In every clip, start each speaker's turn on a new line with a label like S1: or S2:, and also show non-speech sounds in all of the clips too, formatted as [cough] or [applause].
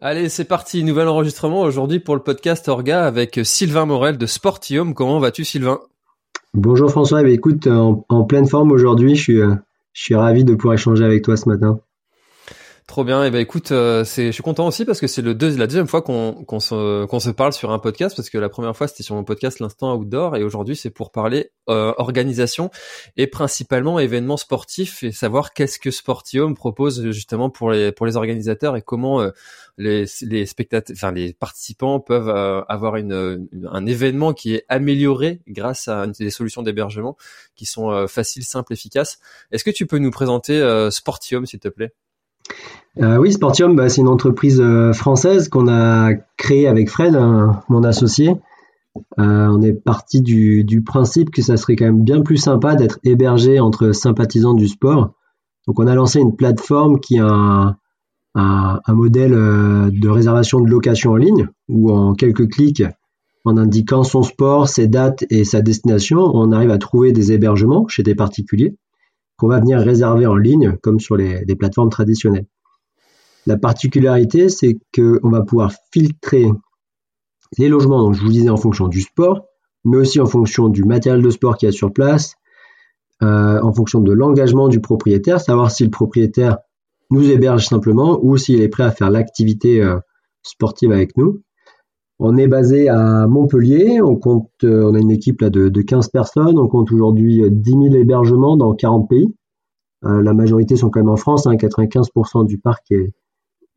S1: Allez, c'est parti, nouvel enregistrement aujourd'hui pour le podcast Orga avec Sylvain Morel de Sportium. Comment vas-tu Sylvain?
S2: Bonjour François, eh écoute, en, pleine forme aujourd'hui, je suis, euh, je suis ravi de pouvoir échanger avec toi ce matin.
S1: Trop bien. Et eh ben écoute, euh, c'est, je suis content aussi parce que c'est le la deuxième fois qu'on se parle sur un podcast parce que la première fois c'était sur mon podcast l'instant outdoor et aujourd'hui c'est pour parler euh, organisation et principalement événements sportifs et savoir qu'est-ce que Sportium propose justement pour les pour les organisateurs et comment euh, les les spectateurs, enfin les participants peuvent avoir une, un événement qui est amélioré grâce à des solutions d'hébergement qui sont faciles, simples, efficaces. Est-ce que tu peux nous présenter Sportium s'il te plaît?
S2: Euh, oui, Sportium, bah, c'est une entreprise euh, française qu'on a créée avec Fred, mon associé. Euh, on est parti du, principe que ça serait quand même bien plus sympa d'être hébergé entre sympathisants du sport. Donc on a lancé une plateforme qui a un modèle de réservation de location en ligne, où en quelques clics, en indiquant son sport, ses dates et sa destination, on arrive à trouver des hébergements chez des particuliers qu'on va venir réserver en ligne, comme sur les, plateformes traditionnelles. La particularité, c'est qu'on va pouvoir filtrer les logements, donc je vous disais en fonction du sport, mais aussi en fonction du matériel de sport qu'il y a sur place, euh, en fonction de l'engagement du propriétaire, savoir si le propriétaire nous héberge simplement ou s'il est prêt à faire l'activité euh, sportive avec nous. On est basé à Montpellier, on compte, euh, on a une équipe là de, 15 personnes, on compte aujourd'hui 10 euh, 000 hébergements dans 40 pays. Euh, la majorité sont quand même en France, 95% hein, du parc est,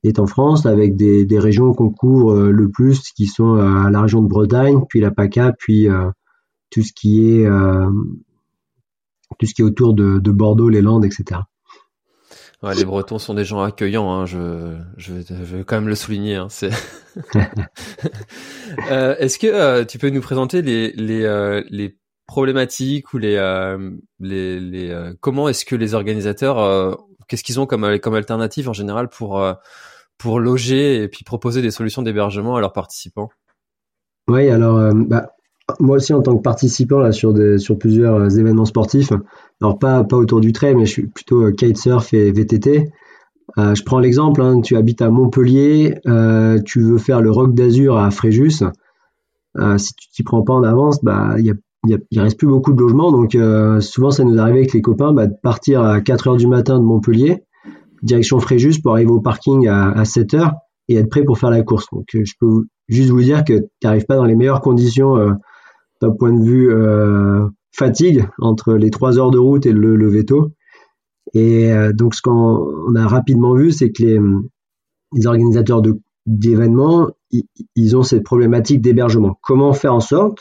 S2: est, en France, avec des, régions qu'on couvre le plus, qui sont la région de Bretagne, puis la PACA, puis tout ce qui est tout ce qui est autour de, de Bordeaux, les Landes, etc.
S1: Les Bretons sont des gens accueillants, hein, je, je, vais, quand même le souligner. Hein, [laughs] euh, est-ce que euh, tu peux nous présenter les, euh, problématiques ou les comment est-ce que les organisateurs, qu'est-ce qu'ils ont comme, comme alternative en général pour, pour loger et puis proposer des solutions d'hébergement à leurs participants?
S2: Oui, alors bah, moi aussi en tant que participant là sur des, sur plusieurs euh, événements sportifs, alors pas pas autour du trail, mais je suis plutôt euh, kitesurf et VTT. Euh, je prends l'exemple, hein, tu habites à Montpellier, euh, tu veux faire le Rock d'Azur à Fréjus. Euh, si tu t'y prends pas en avance, bah il y a, y, reste plus beaucoup de logements, donc euh, souvent ça nous arrive avec les copains bah, de partir à 4 heures du matin de Montpellier, direction Fréjus pour arriver au parking à, à 7 heures et être prêt pour faire la course. Donc je peux juste vous dire que tu n'arrives pas dans les meilleures conditions d'un point de vue euh, fatigue entre les trois heures de route et le, le veto. Et euh, donc ce qu'on a rapidement vu, c'est que les, organisateurs d'événements, ils, ont cette problématique d'hébergement. Comment faire en sorte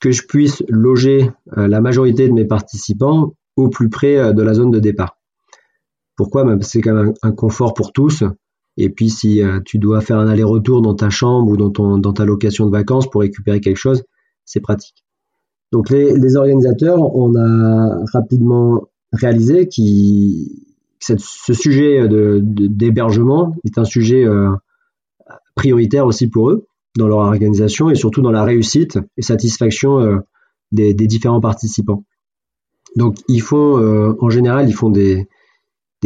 S2: que je puisse loger euh, la majorité de mes participants au plus près de la zone de départ? Pourquoi? Ben, C'est quand même un confort pour tous. Et puis si tu dois faire un aller-retour dans ta chambre ou dans ta location de vacances pour récupérer quelque chose, c'est pratique. Donc les, organisateurs, on a rapidement réalisé que ce sujet d'hébergement est un sujet euh, prioritaire aussi pour eux dans leur organisation et surtout dans la réussite et satisfaction euh, des, différents participants. Donc ils font euh, en général ils font des,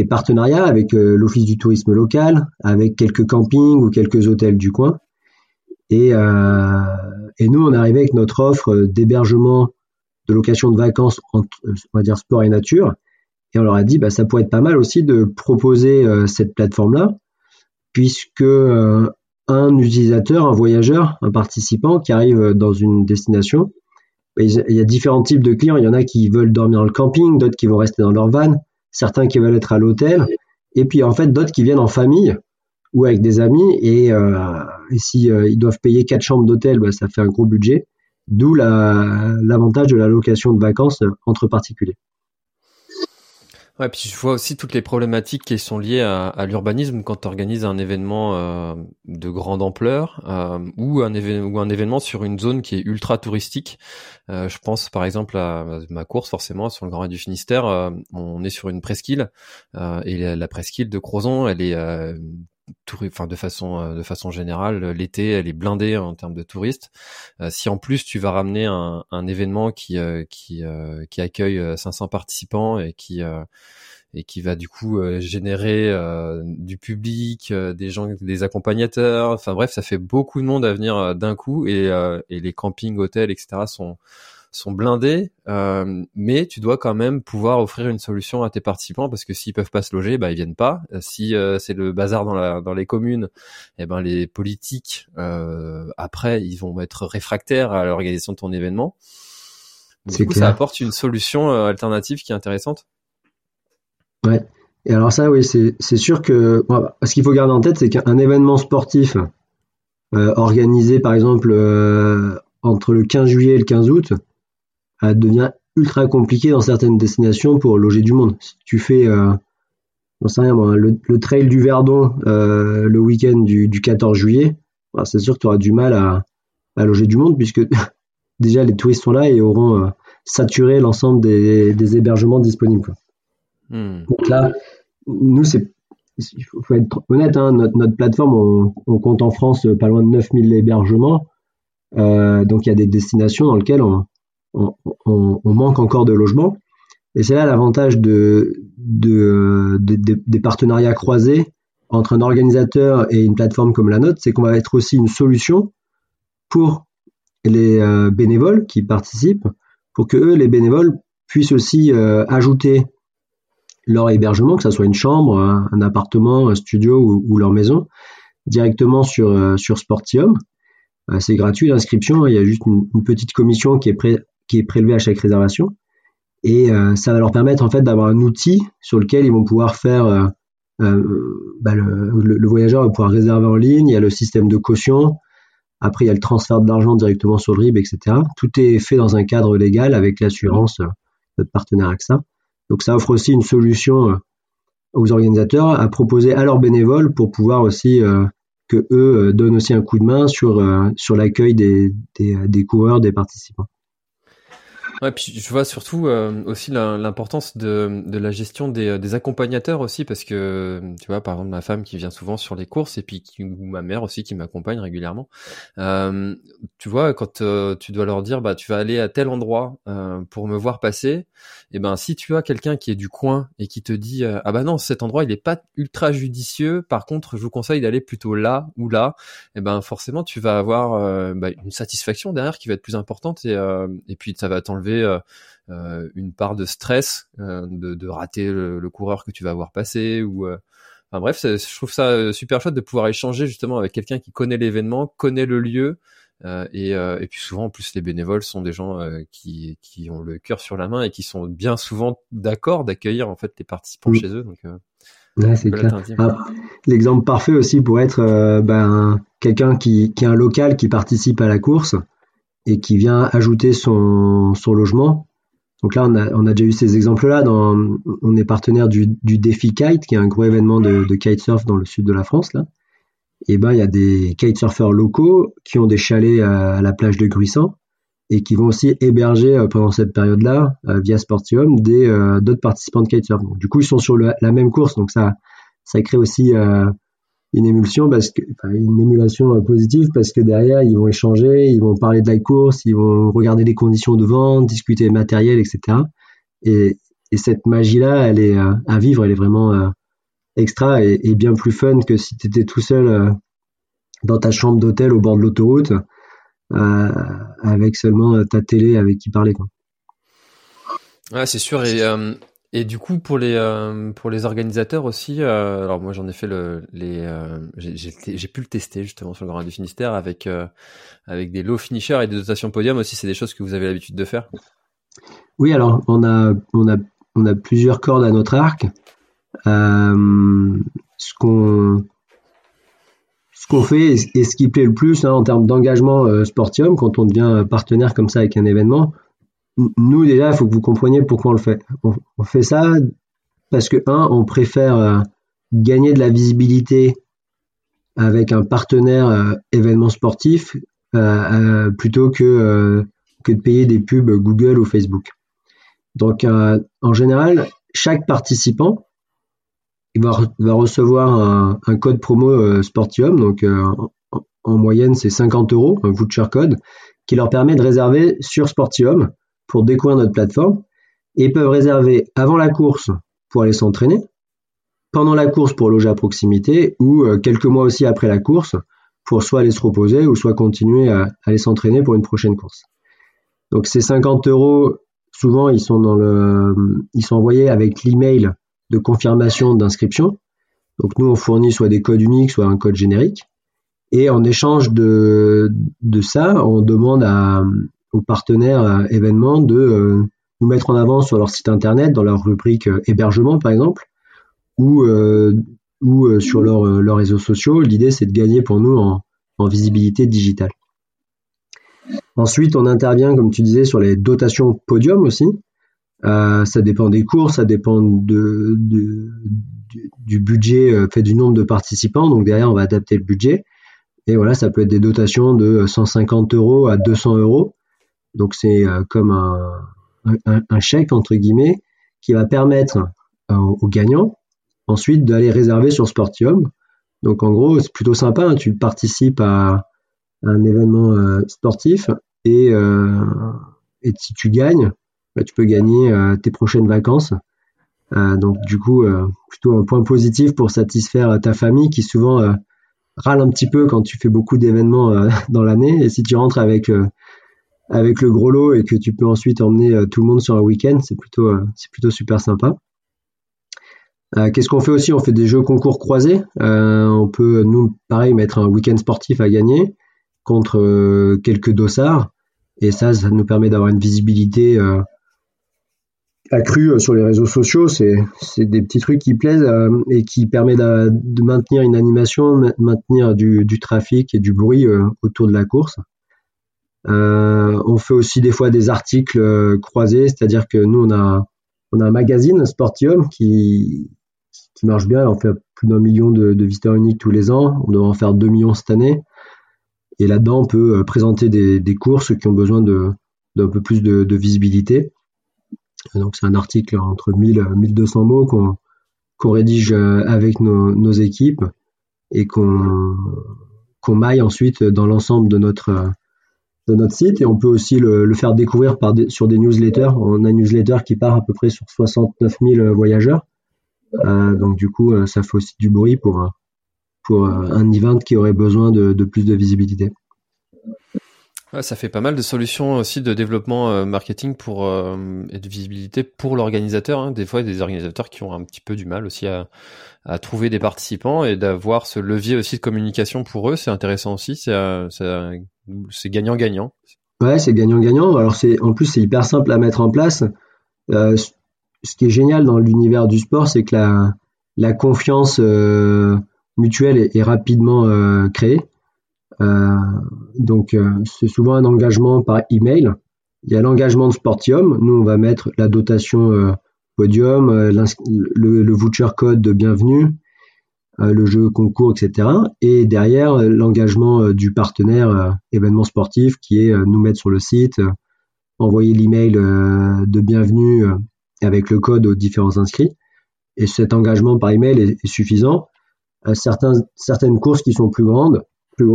S2: partenariats avec l'office du tourisme local, avec quelques campings ou quelques hôtels du coin. Et, et nous, on est arrivé avec notre offre d'hébergement, de location de vacances, on va dire sport et nature. Et on leur a dit, bah, ça pourrait être pas mal aussi de proposer euh, cette plateforme-là, puisque euh, un utilisateur, un voyageur, un participant qui arrive dans une destination, bah, il y a différents types de clients. Il y en a qui veulent dormir dans le camping, d'autres qui vont rester dans leur van, certains qui veulent être à l'hôtel, et puis en fait d'autres qui viennent en famille ou avec des amis. Et, euh, et si euh, ils doivent payer quatre chambres d'hôtel, bah, ça fait un gros budget. D'où l'avantage de la location de vacances euh, entre particuliers.
S1: Ouais, puis je vois aussi toutes les problématiques qui sont liées à, l'urbanisme quand tu organises un événement de grande ampleur ou, un événement sur une zone qui est ultra touristique. Je pense par exemple à ma course forcément sur le Grand Raid du Finistère. on est sur une presqu'île et la presqu'île de Crozon, elle est enfin de façon euh, de façon générale, l'été elle est blindée en termes de touristes. Euh, si en plus tu vas ramener un, un événement qui euh, qui qui accueille 500 participants et qui et qui va du coup générer du public, des gens, des accompagnateurs. Enfin bref, ça fait beaucoup de monde à venir d'un coup et, et les campings, hôtels, etc. sont sont blindés, euh, mais tu dois quand même pouvoir offrir une solution à tes participants parce que s'ils peuvent pas se loger, bah ils viennent pas. Euh, si euh, c'est le bazar dans la dans les communes, et eh ben les politiques après ils vont être réfractaires à l'organisation de ton événement. Du coup, ça apporte une solution alternative qui est intéressante.
S2: Ouais. Et alors ça, oui, c'est sûr que ce qu'il faut garder en tête, c'est qu'un événement sportif organisé, par exemple, entre le 15 juillet et le 15 août, devient ultra compliqué dans certaines destinations pour loger du monde. Si tu fais, euh, sais rien, le, trail du Verdon euh, le week-end du, 14 juillet, bah, c'est sûr que tu auras du mal à, loger du monde puisque [laughs] déjà les touristes sont là et auront euh, saturé l'ensemble des, hébergements disponibles. Hmm. Donc là, nous, c'est il faut, être honnête, hein, notre, plateforme, on, compte en France pas loin de 9000 hébergements. donc il y a des destinations dans lesquelles on, on, manque encore de logements. Et c'est là l'avantage de, des partenariats croisés entre un organisateur et une plateforme comme la nôtre, c'est qu'on va être aussi une solution pour les euh, bénévoles qui participent, pour que eux, les bénévoles, puissent aussi euh, ajouter leur hébergement, que ce soit une chambre, un, appartement, un studio ou, leur maison, directement sur, euh, Sportium. c'est gratuit l'inscription, il y a juste une, petite commission qui est, pré qui est prélevé à chaque réservation. Et euh, ça va leur permettre en fait d'avoir un outil sur lequel ils vont pouvoir faire euh, euh, bah, le, voyageur va pouvoir réserver en ligne, il y a le système de caution, après il y a le transfert de l'argent directement sur le RIB, etc. Tout est fait dans un cadre légal avec l'assurance, notre partenaire AXA. Donc ça offre aussi une solution aux organisateurs à proposer à leurs bénévoles pour pouvoir aussi que eux donnent aussi un coup de main sur, sur l'accueil des, des, des coureurs, des participants.
S1: Ouais, puis je vois surtout euh, aussi l'importance de, de la gestion des, des, accompagnateurs aussi, parce que tu vois, par exemple, ma femme qui vient souvent sur les courses et puis qui, ou ma mère aussi qui m'accompagne régulièrement. Euh, tu vois, quand euh, tu dois leur dire, bah, tu vas aller à tel endroit euh, pour me voir passer, et eh ben si tu as quelqu'un qui est du coin et qui te dit, ah bah non, cet endroit il est pas ultra judicieux, par contre, je vous conseille d'aller plutôt là ou là, et eh ben forcément tu vas avoir bah, une satisfaction derrière qui va être plus importante et, et puis ça va t'enlever euh, euh, une part de stress euh, de, rater le, coureur que tu vas voir passer ou Enfin bref, je trouve ça super chouette de pouvoir échanger justement avec quelqu'un qui connaît l'événement, connaît le lieu, et, puis souvent en plus les bénévoles sont des gens qui, qui ont le cœur sur la main et qui sont bien souvent d'accord d'accueillir en fait les participants chez eux. Donc
S2: c'est. Ah, l'exemple parfait aussi pour être ben, quelqu'un qui, qui est un local qui participe à la course et qui vient ajouter son, logement. Donc là, on a, déjà eu ces exemples-là. On est partenaire du, du Défi Kite, qui est un gros événement de, de kitesurf dans le sud de la France. Là. Et ben, il y a des kitesurfers locaux qui ont des chalets à, la plage de Gruissant et qui vont aussi héberger euh, pendant cette période-là, euh, via Sportium, euh, d'autres participants de kitesurf. du coup, ils sont sur la même course, donc ça, ça crée aussi une émulsion parce que émulation euh, positive parce que derrière ils vont échanger, ils vont parler de la course, ils vont regarder les conditions de vente, discuter matériel, etc. Et, et cette magie là, elle est euh, à vivre, elle est vraiment euh, extra et, bien plus fun que si tu étais tout seul dans ta chambre d'hôtel au bord de l'autoroute avec seulement ta télé avec qui parler quoi.
S1: Ouais, c'est sûr et et du coup, pour les euh, pour les organisateurs aussi, euh, alors moi j'en ai fait le les euh, j'ai pu le tester justement sur le Grand du Finistère avec avec des low finishers et des dotations podium aussi. C'est des choses que vous avez l'habitude de faire?
S2: Oui, alors on a on a on a plusieurs cordes à notre arc. ce qu'on ce qu'on fait et ce qui plaît le plus hein, en termes d'engagement sportium quand on devient partenaire comme ça avec un événement, nous déjà, il faut que vous compreniez pourquoi on le fait. On, fait ça parce que, un, on préfère euh, gagner de la visibilité avec un partenaire euh, événement sportif euh, plutôt que, que de payer des pubs Google ou Facebook. Donc, en général, chaque participant va, recevoir un, code promo Sportium, donc en, en, moyenne c'est 50 euros, un voucher code, qui leur permet de réserver sur Sportium pour découvrir notre plateforme et peuvent réserver avant la course pour aller s'entraîner, pendant la course pour loger à proximité, ou quelques mois aussi après la course pour soit aller se reposer ou soit continuer à, aller s'entraîner pour une prochaine course. Donc ces 50 euros, souvent ils sont dans le, ils sont envoyés avec l'email de confirmation d'inscription. Donc nous on fournit soit des codes uniques, soit un code générique. Et en échange de, de ça, on demande à, aux partenaires euh, événements de euh, nous mettre en avant sur leur site internet, dans leur rubrique euh, hébergement par exemple, ou ou sur leurs réseaux sociaux. L'idée, c'est de gagner pour nous en, visibilité digitale. Ensuite, on intervient, comme tu disais, sur les dotations podium aussi. Ça dépend des cours, ça dépend de, du, budget fait du nombre de participants. Donc derrière, on va adapter le budget. Et voilà, ça peut être des dotations de 150 euros à 200 euros. Donc c'est euh, comme un, un, chèque entre guillemets qui va permettre aux gagnants ensuite d'aller réserver sur Sportium. Donc en gros, c'est plutôt sympa, hein. tu participes à, un événement euh, sportif et, euh, et si tu gagnes, bah, tu peux gagner euh, tes prochaines vacances. donc du coup, plutôt un point positif pour satisfaire ta famille qui souvent râle un petit peu quand tu fais beaucoup d'événements [laughs] dans l'année. Et si tu rentres avec avec le gros lot et que tu peux ensuite emmener tout le monde sur un week-end, c'est plutôt c'est plutôt super sympa. Euh, qu'est-ce qu'on fait aussi? On fait des jeux concours croisés. Euh, on peut, nous, pareil, mettre un week-end sportif à gagner contre euh, quelques dossards. Et ça, ça nous permet d'avoir une visibilité accrue sur les réseaux sociaux. C'est, des petits trucs qui plaisent et qui permettent de, maintenir une animation, maintenir du, trafic et du bruit autour de la course. On fait aussi des fois des articles croisés, c'est-à-dire que nous, on a, on a un magazine Sportium qui, qui marche bien. On fait plus d'un million de, visiteurs uniques tous les ans. On devrait en faire 2 millions cette année. Et là-dedans, on peut euh, présenter des, courses qui ont besoin d'un peu plus de, visibilité. Donc c'est un article entre 1000 1200 mots qu'on rédige euh, avec nos, équipes et qu'on maille ensuite dans l'ensemble de notre de notre site et on peut aussi le, faire découvrir par sur des newsletters. On a une newsletter qui part à peu près sur 69 000 voyageurs euh, donc du coup, euh, ça fait aussi du bruit pour, pour un event qui aurait besoin de plus de visibilité.
S1: Ça fait pas mal de solutions aussi de développement euh, marketing pour euh, et de visibilité pour l'organisateur. Hein. Des fois, il y a des organisateurs qui ont un petit peu du mal aussi à, à trouver des participants et d'avoir ce levier aussi de communication pour eux, c'est intéressant aussi. C'est c'est gagnant-gagnant.
S2: Ouais, c'est gagnant-gagnant. Alors c'est en plus c'est hyper simple à mettre en place. Euh, ce qui est génial dans l'univers du sport, c'est que la, la confiance euh, mutuelle est, rapidement euh, créée. Euh, donc, c'est souvent un engagement par email. Il y a l'engagement de Sportium. Nous, on va mettre la dotation podium, le, le, voucher code de bienvenue, le jeu concours, etc. Et derrière, l'engagement du partenaire événement sportif qui est nous mettre sur le site, envoyer l'email de bienvenue avec le code aux différents inscrits. Et cet engagement par email est, est suffisant. Euh, certains, certaines courses qui sont plus grandes, plus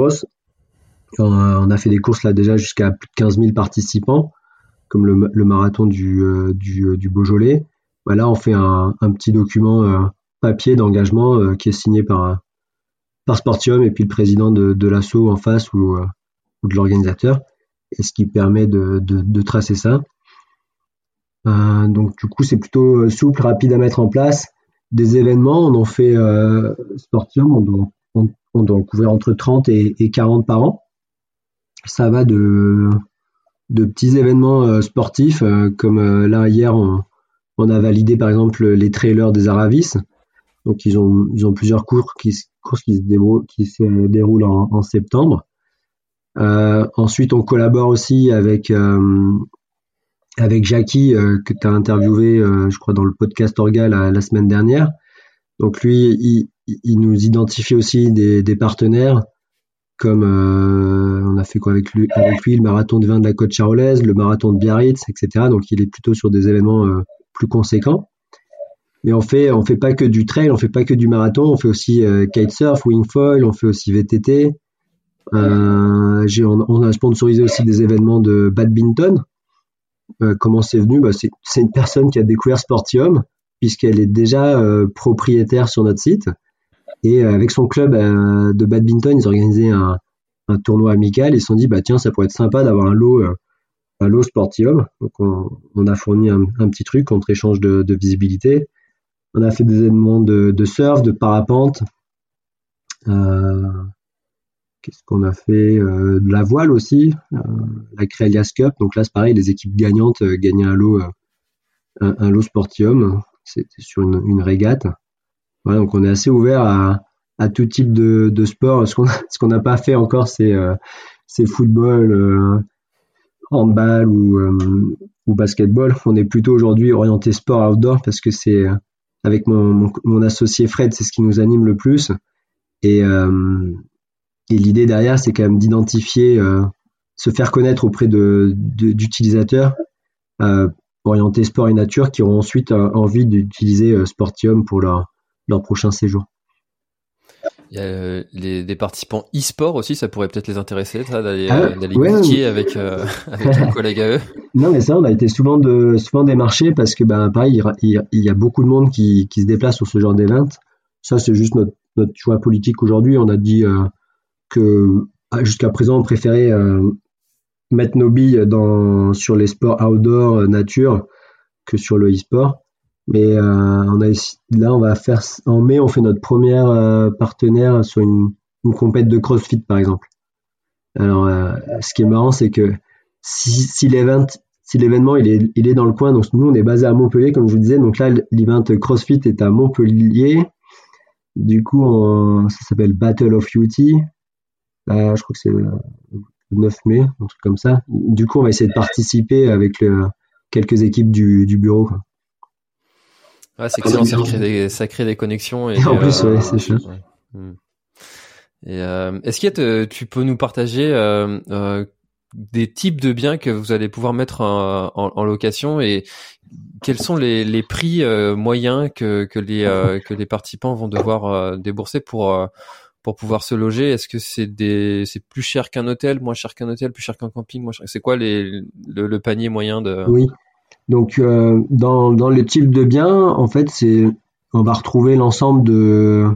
S2: on a fait des courses là déjà jusqu'à plus de 15 000 participants, comme le, marathon du, euh, euh, du, Beaujolais. Bah là, on fait un, petit document euh, papier d'engagement qui est signé par, Sportium et puis le président de, de l'assaut en face ou, de l'organisateur, et ce qui permet de, tracer ça. Donc du coup, c'est plutôt souple, rapide à mettre en place. Des événements, on en fait Sportium, on couvrir entre 30 et, 40 par an. Ça va de, de petits événements euh, sportifs, comme là hier, on, a validé par exemple les trailers des Aravis. Donc ils ont, ils ont plusieurs cours qui, courses qui se, déroulent, en, septembre. Euh, ensuite, on collabore aussi avec euh, avec Jackie euh, que tu as interviewé, euh, je crois, dans le podcast Orga la, semaine dernière. Donc lui, il, il nous identifie aussi des, partenaires comme euh, on a fait quoi avec lui, le marathon de vin de la côte charolaise, le marathon de Biarritz, etc. Donc il est plutôt sur des événements plus conséquents. Mais on fait on fait pas que du trail, on fait pas que du marathon, on fait aussi kitesurf, wingfoil, on fait aussi VTT. Euh, on, on, a sponsorisé aussi des événements de badminton. Euh, comment c'est venu? Bah, C'est une personne qui a découvert Sportium puisqu'elle est déjà propriétaire sur notre site. Et avec son club de badminton, ils organisaient un, un tournoi amical. Ils se sont dit, bah tiens, ça pourrait être sympa d'avoir un lot, un lot Sportium. Donc on, a fourni un, petit truc contre échange de, visibilité. On a fait des événements de, surf, de parapente. Qu'est-ce qu'on a fait? Euh, De la voile aussi, euh, la Crealias Cup. Donc là, c'est pareil, les équipes gagnantes euh, gagnaient un lot, un, lot Sportium. C'était sur une, régate. Donc on est assez ouvert à, tout type de, sport. Ce qu'on n'a pas fait encore, c'est football, handball ou, ou basketball. On est plutôt aujourd'hui orienté sport outdoor parce que c'est avec mon, associé Fred, c'est ce qui nous anime le plus. Et, l'idée derrière, c'est quand même d'identifier, euh, se faire connaître auprès de, d'utilisateurs euh, orientés sport et nature qui auront ensuite euh, envie d'utiliser Sportium pour leur, leur prochain séjour.
S1: Il y a les, des participants e-sport aussi, ça pourrait peut-être les intéresser, d'aller, ah, d'aller avec, [laughs] avec un collègue à eux.
S2: Non, mais ça, on a été souvent, de, souvent démarché parce que, ben, pareil, il, y a beaucoup de monde qui, qui se déplace sur ce genre d'événement. Ça, c'est juste notre, notre choix politique aujourd'hui. On a dit, que ah, jusqu'à présent on préférait euh, mettre nos billes dans, sur les sports outdoor euh, nature que sur le e-sport. Mais euh, on a, là, on va faire en mai, on fait notre première partenaire sur une, une compète de CrossFit par exemple. Alors, ce qui est marrant, c'est que si, si l'événement si l'événement il est, il est dans le coin, donc nous on est basé à Montpellier, comme je vous disais, donc là l'event CrossFit est à Montpellier. Du coup, ça s'appelle Battle of UT. Euh, je crois que c'est le 9 mai, un truc comme ça. Du coup, on va essayer de participer avec quelques équipes du, bureau.
S1: C'est excellent, ça crée, des, ça crée des connexions.
S2: Et, en plus, ouais, c'est sûr.
S1: Hmm. Euh, est-ce que tu peux nous partager euh, des types de biens que vous allez pouvoir mettre en, location et quels sont les, prix moyens que, que, les, que les participants vont devoir débourser pour pour pouvoir se loger? Est-ce que c'est des c'est plus cher qu'un hôtel, moins cher qu'un hôtel, plus cher qu'un camping, moins C'est quoi les, le, panier moyen de
S2: Oui. Donc euh, dans dans le type de biens, en fait, c'est on va retrouver l'ensemble de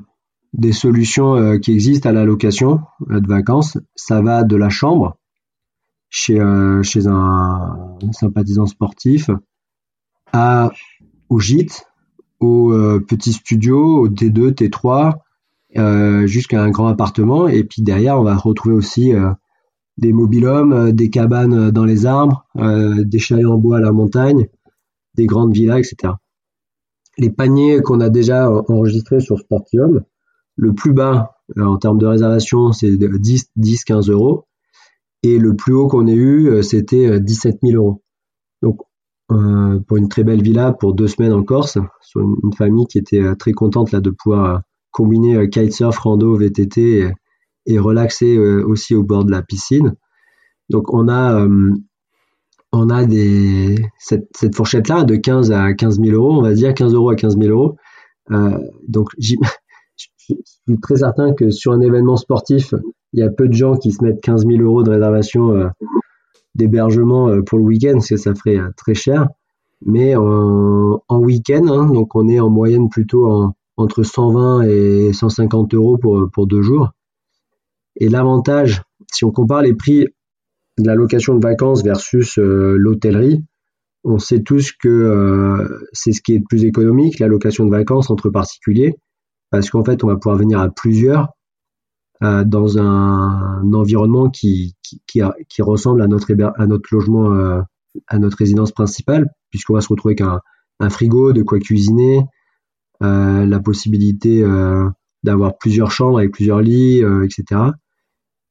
S2: des solutions euh, qui existent à la location euh, de vacances. Ça va de la chambre chez chez un, sympathisant sportif à au gîte, au petit studio, au T2, T3 euh, jusqu'à un grand appartement. Et puis derrière, on va retrouver aussi des mobilhomes, euh, des cabanes dans les arbres, des chalets en bois à la montagne, des grandes villas, etc. Les paniers qu'on a déjà enregistrés sur Sportium, le plus bas en termes de réservation, c'est 10, 10, 15 euros. Et le plus haut qu'on ait eu, c'était 17 000 euros. Donc, pour une très belle villa pour deux semaines en Corse, sur une, famille qui était très contente là de pouvoir combiner euh, kitesurf, rando, VTT et, relaxer euh, aussi au bord de la piscine. Donc on a euh, on a des, cette, fourchette-là de 15 à 15 000 euros, on va dire 15 euros à 15 000 euros. donc [laughs] je suis très certain que sur un événement sportif, il y a peu de gens qui se mettent 15 000 euros de réservation d'hébergement pour le week-end, parce que ça ferait très cher. Mais en, week-end, hein, donc on est en moyenne plutôt en, entre 120 et 150 euros pour, pour deux jours. Et l'avantage, si on compare les prix de la location de vacances versus euh, l'hôtellerie, on sait tous que euh, c'est ce qui est le plus économique, la location de vacances entre particuliers, parce qu'en fait, on va pouvoir venir à plusieurs euh, dans un, environnement qui, qui, ressemble à notre, à notre logement, à notre résidence principale, puisqu'on va se retrouver avec un, frigo, de quoi cuisiner, la possibilité d'avoir plusieurs chambres avec plusieurs lits, etc.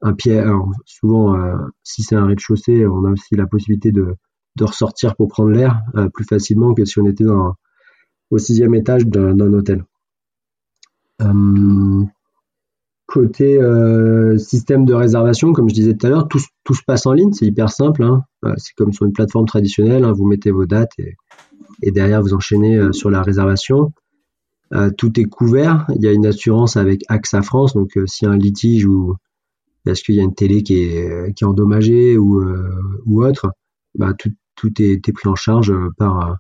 S2: Un pied, souvent, si c'est un rez-de-chaussée, on a aussi la possibilité de, de ressortir pour prendre l'air plus facilement que si on était au sixième étage d'un hôtel. côté système de réservation, comme je disais tout à l'heure, tout, se passe en ligne, c'est hyper simple. Hein. c'est comme sur une plateforme traditionnelle, hein. vous mettez vos dates et, derrière vous enchaînez sur la réservation. Euh, tout est couvert. Il y a une assurance avec AXA France, donc euh, s'il un litige ou est-ce qu'il y a une télé qui est, qui est endommagée ou, euh, ou autre, bah, tout, tout est, est, pris en charge par,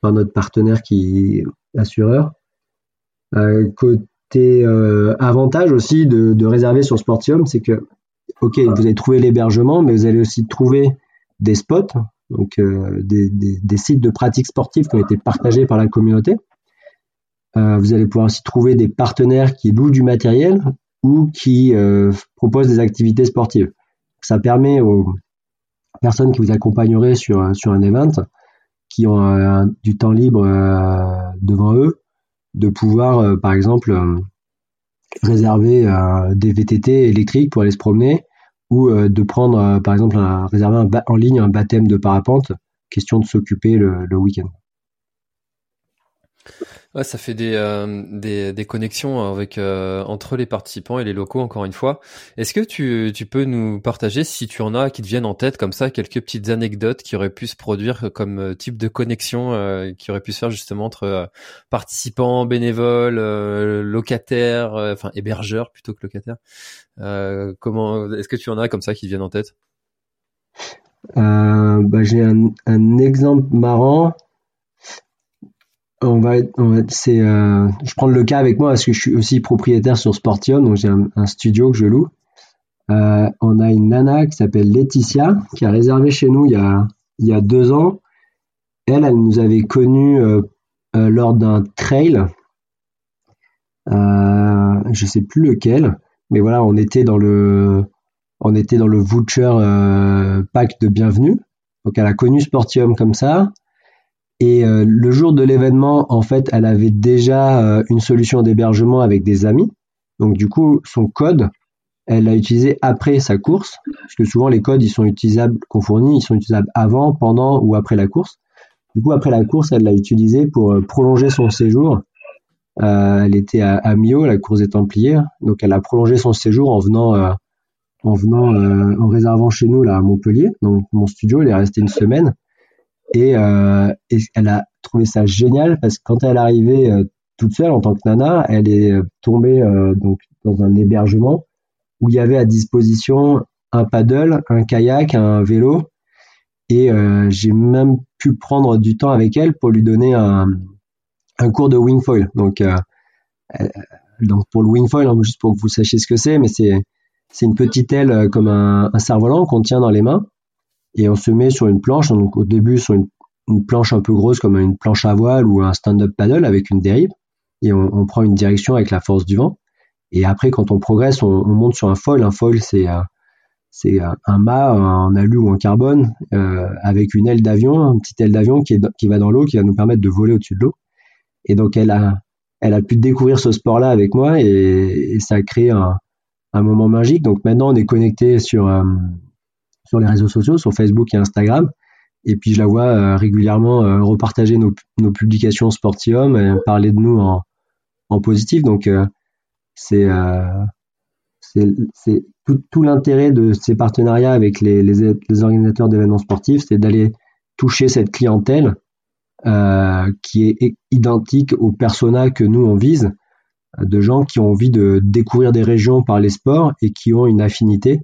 S2: par notre partenaire qui est assureur. côté avantage aussi de, de, réserver sur Sportium, c'est que, ok, vous allez trouver l'hébergement, mais vous allez aussi trouver des spots, donc des, des, des, sites de pratiques sportives qui ont été partagés par la communauté. vous allez pouvoir aussi trouver des partenaires qui louent du matériel ou qui proposent des activités sportives. Ça permet aux personnes qui vous accompagneraient sur, sur un event, qui ont euh, du temps libre euh, devant eux, de pouvoir, euh, par exemple, réserver des VTT électriques pour aller se promener ou de prendre, par exemple, un, réserver en ligne un baptême de parapente, question de s'occuper le week-end.
S1: Ouais, ça fait des, euh, des, des, connexions avec euh, entre les participants et les locaux encore une fois. Est-ce que tu, tu peux nous partager si tu en as qui te viennent en tête comme ça quelques petites anecdotes qui auraient pu se produire comme euh, type de connexion qui aurait pu se faire justement entre participants, bénévoles, locataires, enfin hébergeurs plutôt que locataires. comment est-ce que tu en as comme ça qui te viennent en tête?
S2: Bah, j'ai un, un exemple marrant on va, c'est, euh, je prends le cas avec moi parce que je suis aussi propriétaire sur Sportium, donc j'ai un, studio que je loue. Euh, on a une nana qui s'appelle Laetitia qui a réservé chez nous il y a, il y a deux ans. Elle, elle nous avait connus euh, lors d'un trail. je sais plus lequel, mais voilà, on était dans le, on était dans le voucher pack de bienvenue. Donc elle a connu Sportium comme ça. Et euh, le jour de l'événement, en fait, elle avait déjà euh, une solution d'hébergement avec des amis. Donc du coup, son code, elle l'a utilisé après sa course, parce que souvent les codes, ils sont utilisables qu'on fournit, ils sont utilisables avant, pendant ou après la course. Du coup, après la course, elle l'a utilisé pour euh, prolonger son séjour. elle était à, à, Mio, la course des Templiers, donc elle a prolongé son séjour en venant, en venant, en réservant chez nous là à Montpellier. Donc mon studio, elle est restée une semaine. Euh, et, elle a trouvé ça génial parce que quand elle arrivée euh, toute seule en tant que nana, elle est euh, tombée donc dans un hébergement où il y avait à disposition un paddle, un kayak, un vélo, et j'ai même pu prendre du temps avec elle pour lui donner un, un cours de wingfoil. Donc, donc pour le wingfoil, hein, juste pour que vous sachiez ce que c'est, mais c'est c'est une petite aile comme un, un cerf-volant qu'on tient dans les mains et on se met sur une planche, donc au début sur une, planche un peu grosse comme une planche à voile ou un stand-up paddle avec une dérive, et on, prend une direction avec la force du vent. Et après, quand on progresse, on, monte sur un foil. Un foil, c'est euh, c'est un mât en alu ou en carbone euh, avec une aile d'avion, une petite aile d'avion qui, qui va dans l'eau, qui va nous permettre de voler au-dessus de l'eau. Et donc elle a, elle a pu découvrir ce sport-là avec moi et, ça a créé un, un, moment magique. Donc maintenant on est connecté sur euh, sur les réseaux sociaux, sur Facebook et Instagram. Et puis je la vois euh, régulièrement euh, repartager nos, publications Sportium, et parler de nous en, positif. Donc euh, c'est tout, l'intérêt de ces partenariats avec les, organisateurs d'événements sportifs, c'est d'aller toucher cette clientèle qui est identique aux personas que nous on vise, de gens qui ont envie de découvrir des régions par les sports et qui ont une affinité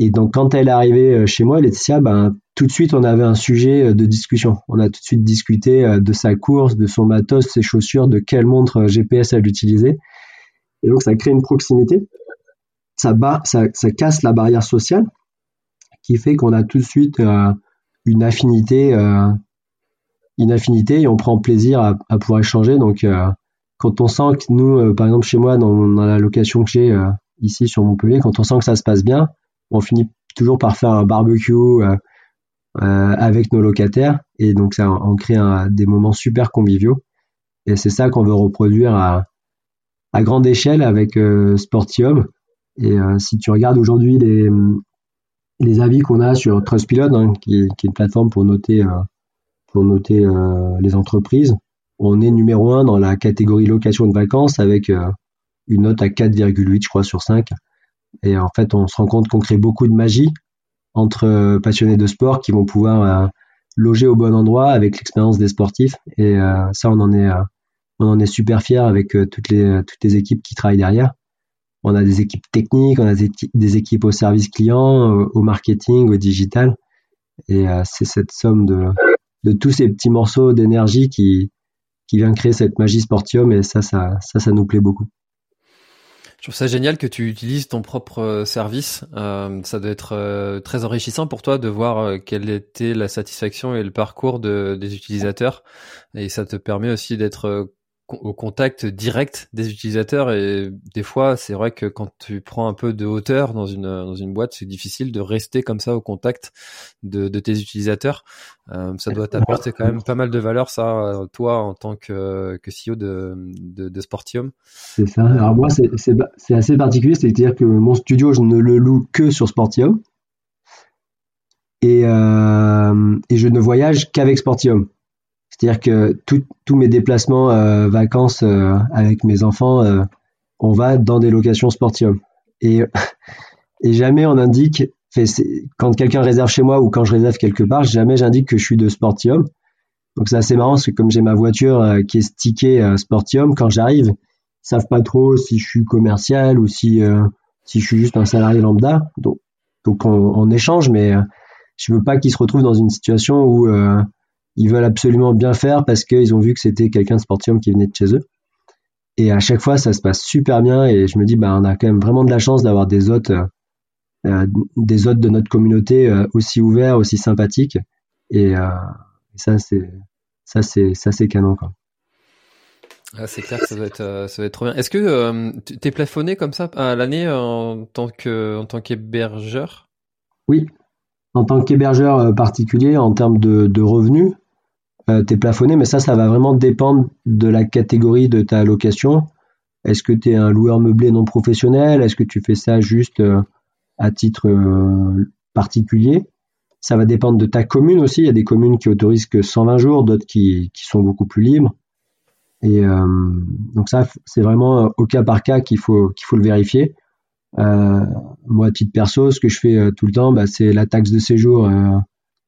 S2: et donc, quand elle est arrivée euh, chez moi, Laetitia, ben, tout de suite, on avait un sujet euh, de discussion. On a tout de suite discuté euh, de sa course, de son matos, ses chaussures, de quelle montre GPS elle utilisait. Et donc, ça crée une proximité. Ça, casse la barrière sociale qui fait qu'on a tout de suite une affinité, une affinité et on prend plaisir à, pouvoir échanger. Donc, quand on sent que nous, par exemple, chez moi, dans la location que j'ai ici sur Montpellier, quand on sent que ça se passe bien, on finit toujours par faire un barbecue euh, euh, avec nos locataires. Et donc ça on crée des moments super conviviaux. Et c'est ça qu'on veut reproduire à, grande échelle avec euh, Sportium. Et si tu regardes aujourd'hui les, avis qu'on a sur Trustpilot hein, qui, est une plateforme pour noter pour noter les entreprises on est numéro un dans la catégorie location de vacances avec une note à 4,8 je crois sur 5 et en fait, on se rend compte qu'on crée beaucoup de magie entre euh, passionnés de sport qui vont pouvoir euh, loger au bon endroit avec l'expérience des sportifs. Et euh, ça, on en est, super fiers avec toutes les équipes qui travaillent derrière. On a des équipes techniques, on a des, équipes au service client, au marketing, au digital. Et c'est cette somme de, tous ces petits morceaux d'énergie qui, vient créer cette magie Sportium et ça, ça nous plaît beaucoup.
S1: Je trouve ça génial que tu utilises ton propre euh, service. Euh, ça doit être euh, très enrichissant pour toi de voir quelle était la satisfaction et le parcours de, des utilisateurs. Et ça te permet aussi d'être au contact direct des utilisateurs et des fois c'est vrai que quand tu prends un peu de hauteur dans une dans une boîte c'est difficile de rester comme ça au contact de, de tes utilisateurs. Euh, ça doit t'apporter quand même pas mal de valeur ça toi en tant que, que CEO de, de, de Sportium.
S2: C'est ça. Alors moi c'est, c'est, c'est assez particulier c'est à dire que mon studio je ne le loue que sur Sportium. Et, euh, et je ne voyage qu'avec Sportium c'est-à-dire que tous mes déplacements euh, vacances euh, avec mes enfants, euh, on va dans des locations sportives. Et, [laughs] et jamais on indique, quand quelqu'un réserve chez moi ou quand je réserve quelque part, jamais j'indique que je suis de Sportium. Donc c'est assez marrant parce que comme j'ai ma voiture qui est stickée Sportium, quand j'arrive, ils savent pas trop si je suis commercial ou si si je suis juste un salarié lambda. Donc donc on, on échange, mais je veux pas qu'ils se retrouvent dans une situation où ils veulent absolument bien faire parce qu'ils ont vu que c'était quelqu'un de Sportium qui venait de chez eux. Et à chaque fois, ça se passe super bien et je me dis, bah, on a quand même vraiment de la chance d'avoir des hôtes, euh, des hôtes de notre communauté euh, aussi ouverts, aussi sympathiques. Et euh, ça, c'est ça, c'est ça, c'est canon. Quoi.
S1: Ah, c'est clair que ça doit être, ça doit être trop bien. Est-ce que tu es plafonné comme ça à l'année en tant que en tant qu'hébergeur?
S2: Oui, en tant qu'hébergeur particulier, en termes de, de revenus, euh, tu es plafonné, mais ça, ça va vraiment dépendre de la catégorie de ta location. Est-ce que tu es un loueur meublé non professionnel? Est-ce que tu fais ça juste euh, à titre euh, particulier? Ça va dépendre de ta commune aussi. Il y a des communes qui autorisent que 120 jours, d'autres qui, sont beaucoup plus libres. Et donc ça, c'est vraiment au cas par cas qu'il faut, faut le vérifier. moi, à titre perso, ce que je fais tout le temps, bah, c'est la taxe de séjour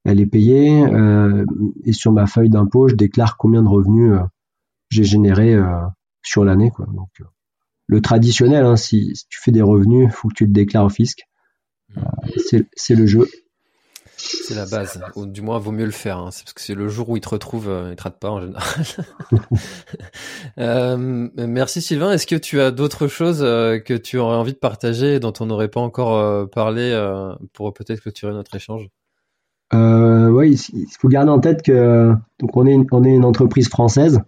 S2: elle est payée euh, et sur ma feuille d'impôt, je déclare combien de revenus euh, j'ai généré euh, sur l'année. Donc, le traditionnel, hein, si, tu fais des revenus, il faut que tu le déclares au fisc. c'est le jeu.
S1: C'est la base, ou du moins vaut mieux le faire, hein. c'est parce que c'est le jour où il te retrouve, il te rate pas en général. [laughs] merci Sylvain. Est-ce que tu as d'autres choses que tu aurais envie de partager dont on n'aurait pas encore parlé pour peut-être clôturer notre échange?
S2: Euh, oui, il faut garder en tête que donc on est une, on est une entreprise française.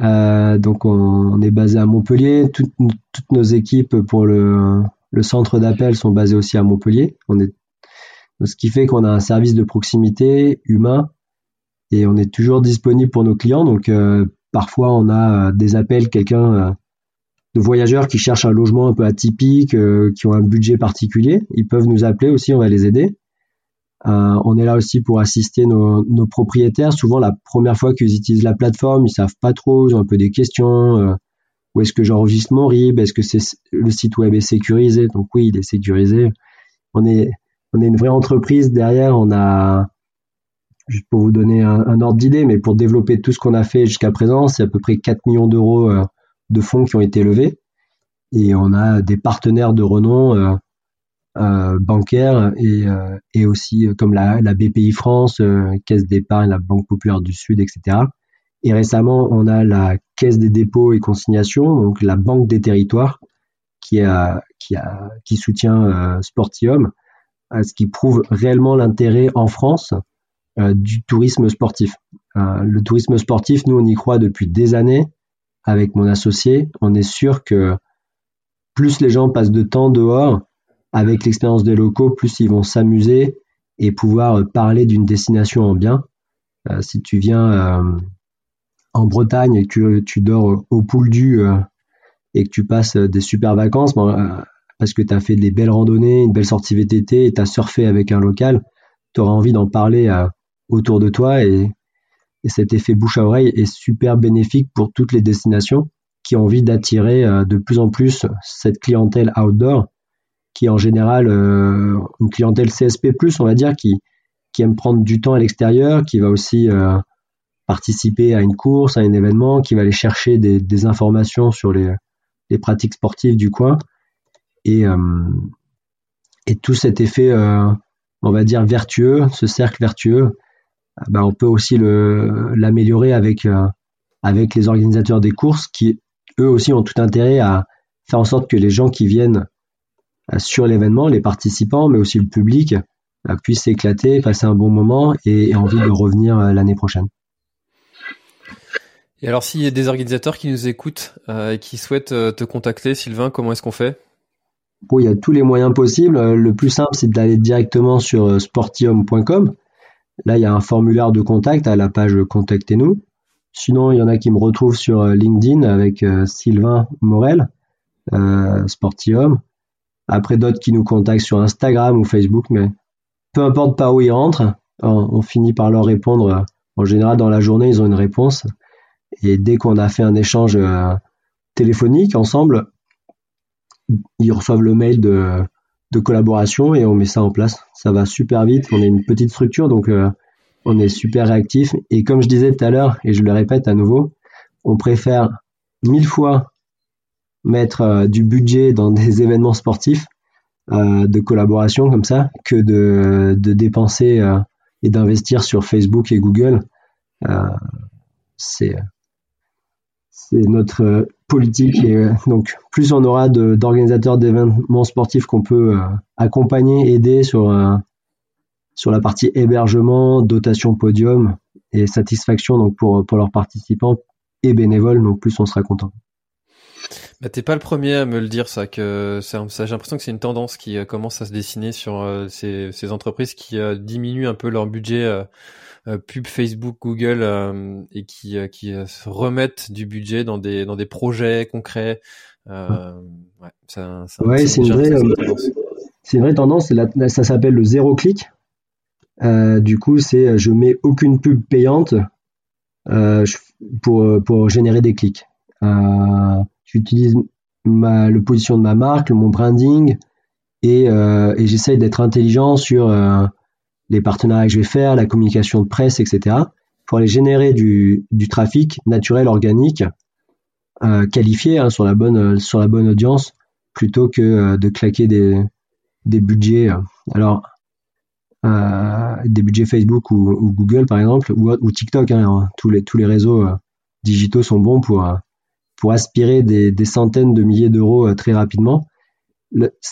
S2: Euh, donc on, est basé à Montpellier. toutes nos équipes pour le, le centre d'appel sont basées aussi à Montpellier. On est, ce qui fait qu'on a un service de proximité humain et on est toujours disponible pour nos clients. Donc euh, parfois on a euh, des appels, quelqu'un euh, de voyageurs qui cherchent un logement un peu atypique, qui ont un budget particulier. Ils peuvent nous appeler aussi, on va les aider. Euh, on est là aussi pour assister nos, propriétaires. Souvent, la première fois qu'ils utilisent la plateforme, ils savent pas trop, ils ont un peu des questions. Euh, où est-ce que j'enregistre mon RIB Est-ce que c'est le site web est sécurisé? Donc oui, il est sécurisé. On est on est une vraie entreprise derrière. On a juste pour vous donner un, ordre d'idée, mais pour développer tout ce qu'on a fait jusqu'à présent, c'est à peu près 4 millions d'euros euh, de fonds qui ont été levés. Et on a des partenaires de renom euh, bancaires et, euh, et aussi euh, comme la, la BPI France, Caisse d'épargne, la Banque populaire du Sud, etc. Et récemment, on a la Caisse des dépôts et consignations, donc la Banque des territoires, qui, a, qui, a, qui soutient Sportium, ce qui prouve réellement l'intérêt en France du tourisme sportif. le tourisme sportif, nous, on y croit depuis des années avec mon associé. On est sûr que plus les gens passent de temps dehors, avec l'expérience des locaux, plus ils vont s'amuser et pouvoir parler d'une destination en bien. Euh, si tu viens euh, en Bretagne et que tu, dors au Pouldu euh, et que tu passes des super vacances, parce que tu as fait des belles randonnées, une belle sortie VTT et tu as surfé avec un local, tu auras envie d'en parler autour de toi et, cet effet bouche à oreille est super bénéfique pour toutes les destinations qui ont envie d'attirer de plus en plus cette clientèle outdoor qui est en général euh, une clientèle CSP+, on va dire, qui, qui aime prendre du temps à l'extérieur, qui va aussi euh, participer à une course, à un événement, qui va aller chercher des, des informations sur les, les, pratiques sportives du coin. Et, euh, et tout cet effet, on va dire, vertueux, ce cercle vertueux, bah, on peut aussi l'améliorer avec, avec les organisateurs des courses qui, eux aussi, ont tout intérêt à faire en sorte que les gens qui viennent sur l'événement, les participants, mais aussi le public, puissent s'éclater, passer un bon moment et, et envie de revenir l'année prochaine.
S1: Et alors, s'il y a des organisateurs qui nous écoutent euh, et qui souhaitent euh, te contacter, Sylvain, comment est-ce qu'on fait?
S2: Bon, il y a tous les moyens possibles. Euh, le plus simple, c'est d'aller directement sur sportium.com. Là, il y a un formulaire de contact à la page Contactez-nous. Sinon, il y en a qui me retrouvent sur LinkedIn avec Sylvain Morel, Sportium. Après, d'autres qui nous contactent sur Instagram ou Facebook, mais peu importe par où ils rentrent, on finit par leur répondre. En général, dans la journée, ils ont une réponse. Et dès qu'on a fait un échange euh, téléphonique ensemble, ils reçoivent le mail de, collaboration et on met ça en place. Ça va super vite. On est une petite structure, donc euh, on est super réactif. Et comme je disais tout à l'heure, et je le répète à nouveau, on préfère mille fois mettre euh, du budget dans des [laughs] événements sportifs de collaboration comme ça que de, de dépenser et d'investir sur Facebook et Google. c'est c'est notre euh, politique et euh, donc plus on aura d'organisateurs d'événements sportifs qu'on peut euh, accompagner, aider sur sur la partie hébergement, dotation podium et satisfaction donc pour pour leurs participants et bénévoles donc plus on sera content.
S1: Bah, t'es pas le premier à me le dire ça que ça, j'ai l'impression que c'est une tendance qui commence à se dessiner sur ces, ces entreprises qui diminuent un peu leur budget euh, pub Facebook, Google euh, et qui euh, qui se remettent du budget dans des dans des projets concrets.
S2: ouais, ça, c'est une vraie c'est une vraie tendance. Ça s'appelle le zéro clic. du coup, c'est je mets aucune pub payante pour, pour générer des clics. J'utilise ma, le position de ma marque, mon branding, et, et j'essaye d'être intelligent sur les partenariats que je vais faire, la communication de presse, etc., pour aller générer du, trafic naturel, organique, euh, qualifié hein, sur, la bonne, audience, plutôt que euh, de claquer des, budgets. alors, euh, des budgets Facebook ou, Google, par exemple, ou, ou TikTok. Hein, tous, les, tous les réseaux euh, digitaux sont bons pour, pour aspirer des, centaines de milliers d'euros très rapidement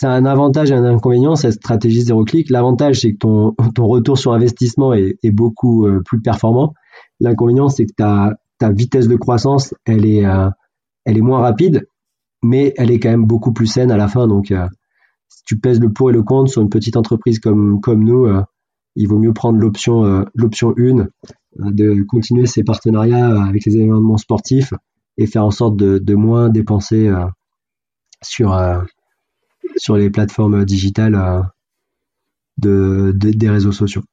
S2: a un avantage et un inconvénient, cette stratégie zéro clic. L'avantage, c'est que ton, [laughs] retour sur investissement est, beaucoup euh, plus performant. L'inconvénient, c'est que ta, vitesse de croissance, elle est, euh, elle est moins rapide, mais elle est quand même beaucoup plus saine à la fin. Donc, euh, si tu pèses le pour et le contre sur une petite entreprise comme, comme nous, il vaut mieux prendre l'option l'option 1, de continuer ses partenariats avec les événements sportifs et faire en sorte de, moins dépenser sur sur les plateformes digitales euh, de, des réseaux sociaux.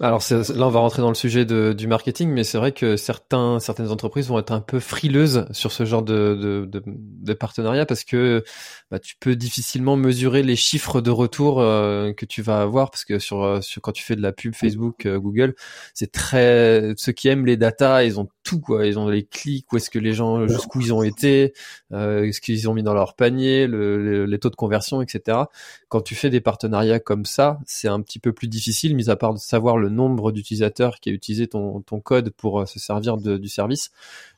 S1: Alors là, on va rentrer dans le sujet de, du marketing, mais c'est vrai que certains, certaines entreprises vont être un peu frileuses sur ce genre de, de, de, partenariat parce que bah, tu peux difficilement mesurer les chiffres de retour euh, que tu vas avoir parce que sur, euh, sur quand tu fais de la pub Facebook, euh, Google, c'est très ceux qui aiment les datas, ils ont tout quoi, ils ont les clics, où est-ce que les gens, jusqu'où ils ont été, ce qu'ils ont mis dans leur panier, le, les taux de conversion, etc. Quand tu fais des partenariats comme ça, c'est un petit peu plus difficile, mis à part de savoir le nombre d'utilisateurs qui a utilisé ton, ton code pour se servir de, du service.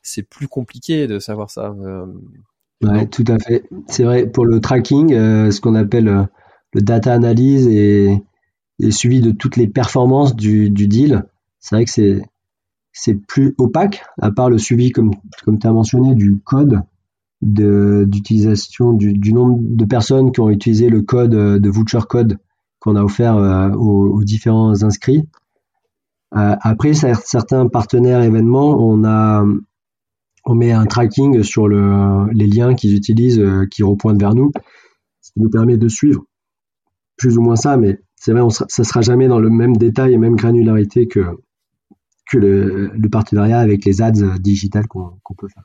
S1: C'est plus compliqué de savoir ça.
S2: Ouais, tout à fait. C'est vrai, pour le tracking, euh, ce qu'on appelle euh, le data analyse et, et, suivi de toutes les performances du, du deal, c'est vrai que c'est c'est plus opaque, à part le suivi, comme, comme tu as mentionné, du code, d'utilisation du, du, nombre de personnes qui ont utilisé le code euh, de voucher code qu'on a offert aux, aux, différents inscrits. après, certains partenaires événements, on a on met un tracking sur les liens qu'ils utilisent, euh, qui repointent vers nous, ce qui nous permet de suivre plus ou moins ça, mais c'est vrai, ça ne sera jamais dans le même détail et même granularité que le, partenariat avec les ads digitales qu'on peut faire.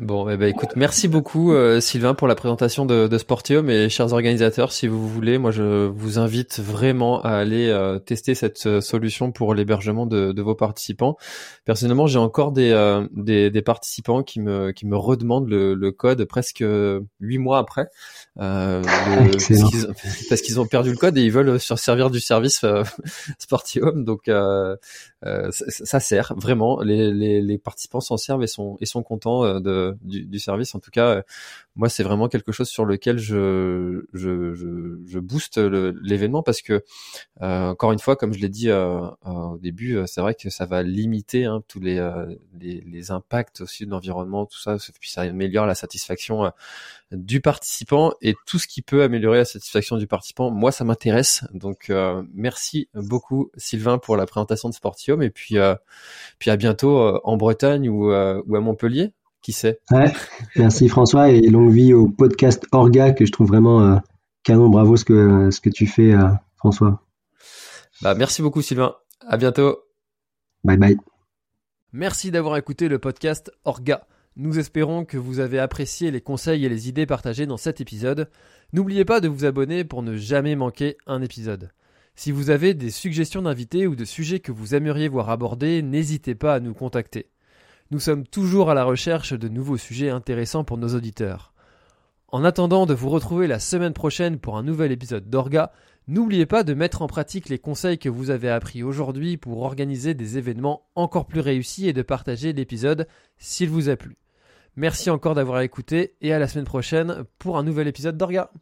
S1: Bon, eh ben, écoute, merci beaucoup euh, Sylvain pour la présentation de, de Sportium et chers organisateurs, si vous voulez, moi je vous invite vraiment à aller euh, tester cette euh, solution pour l'hébergement de, de, vos participants. Personnellement, j'ai encore des, des, des, participants qui me qui me redemandent le, le code presque huit mois après, [laughs] parce qu'ils ont perdu le code et ils veulent se servir du service [laughs] Sportium. Donc ça, sert vraiment. Les, participants s'en servent et sont et sont contents de du, service. En tout cas, euh, moi, c'est vraiment quelque chose sur lequel je je, je, booste l'événement parce que euh, encore une fois, comme je l'ai dit euh, au début, c'est vrai que ça va limiter hein, tous les, les, les impacts aussi de l'environnement, tout ça, puis ça améliore la satisfaction du participant et tout ce qui peut améliorer la satisfaction du participant. Moi, ça m'intéresse. Donc, merci beaucoup Sylvain pour la présentation de Sportium et puis puis à bientôt en Bretagne ou, ou à Montpellier. Qui sait?
S2: Merci François et longue vie au podcast Orga que je trouve vraiment euh, canon. Bravo ce que, ce que tu fais, euh, François.
S1: Bah, merci beaucoup Sylvain. À bientôt.
S2: Bye bye.
S1: Merci d'avoir écouté le podcast Orga. Nous espérons que vous avez apprécié les conseils et les idées partagées dans cet épisode. N'oubliez pas de vous abonner pour ne jamais manquer un épisode. Si vous avez des suggestions d'invités ou de sujets que vous aimeriez voir abordés, n'hésitez pas à nous contacter. Nous sommes toujours à la recherche de nouveaux sujets intéressants pour nos auditeurs. En attendant de vous retrouver la semaine prochaine pour un nouvel épisode d'Orga, n'oubliez pas de mettre en pratique les conseils que vous avez appris aujourd'hui pour organiser des événements encore plus réussis et de partager l'épisode s'il vous a plu. Merci encore d'avoir écouté et à la semaine prochaine pour un nouvel épisode d'Orga.